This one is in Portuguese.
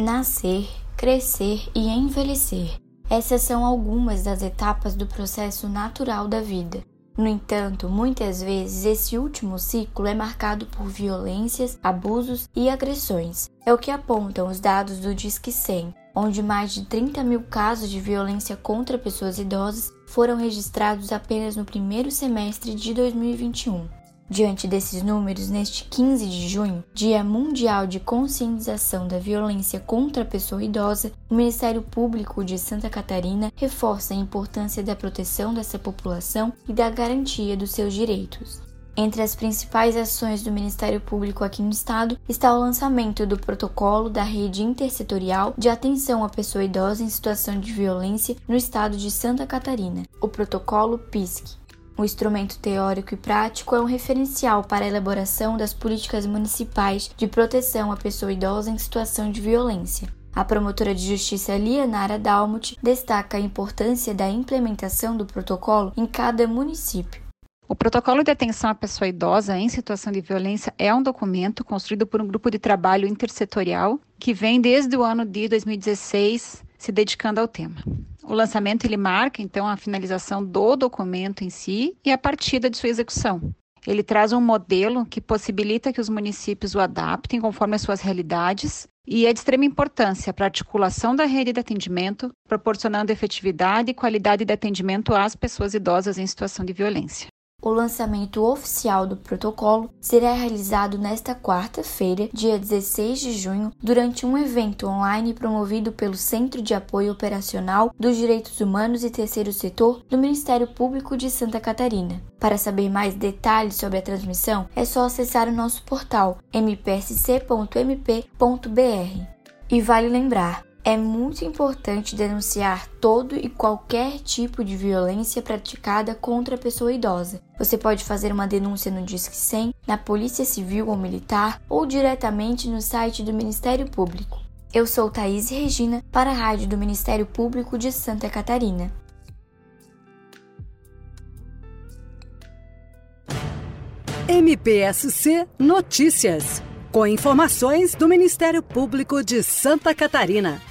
Nascer, crescer e envelhecer. Essas são algumas das etapas do processo natural da vida. No entanto, muitas vezes esse último ciclo é marcado por violências, abusos e agressões. É o que apontam os dados do Disque 100, onde mais de 30 mil casos de violência contra pessoas idosas foram registrados apenas no primeiro semestre de 2021. Diante desses números, neste 15 de junho, Dia Mundial de Conscientização da Violência contra a Pessoa Idosa, o Ministério Público de Santa Catarina reforça a importância da proteção dessa população e da garantia dos seus direitos. Entre as principais ações do Ministério Público aqui no estado está o lançamento do protocolo da Rede Intersetorial de Atenção à Pessoa Idosa em Situação de Violência no estado de Santa Catarina, o protocolo PISC. O instrumento teórico e prático é um referencial para a elaboração das políticas municipais de proteção à pessoa idosa em situação de violência. A promotora de justiça Lianara Dalmut destaca a importância da implementação do protocolo em cada município. O protocolo de atenção à pessoa idosa em situação de violência é um documento construído por um grupo de trabalho intersetorial que vem desde o ano de 2016 se dedicando ao tema. O lançamento ele marca então a finalização do documento em si e a partida de sua execução. Ele traz um modelo que possibilita que os municípios o adaptem conforme as suas realidades e é de extrema importância para a articulação da rede de atendimento, proporcionando efetividade e qualidade de atendimento às pessoas idosas em situação de violência. O lançamento oficial do protocolo será realizado nesta quarta-feira, dia 16 de junho, durante um evento online promovido pelo Centro de Apoio Operacional dos Direitos Humanos e Terceiro Setor do Ministério Público de Santa Catarina. Para saber mais detalhes sobre a transmissão, é só acessar o nosso portal mpsc.mp.br. E vale lembrar, é muito importante denunciar todo e qualquer tipo de violência praticada contra a pessoa idosa. Você pode fazer uma denúncia no Disque 100, na Polícia Civil ou Militar ou diretamente no site do Ministério Público. Eu sou Thaís Regina para a Rádio do Ministério Público de Santa Catarina. MPSC Notícias, com informações do Ministério Público de Santa Catarina.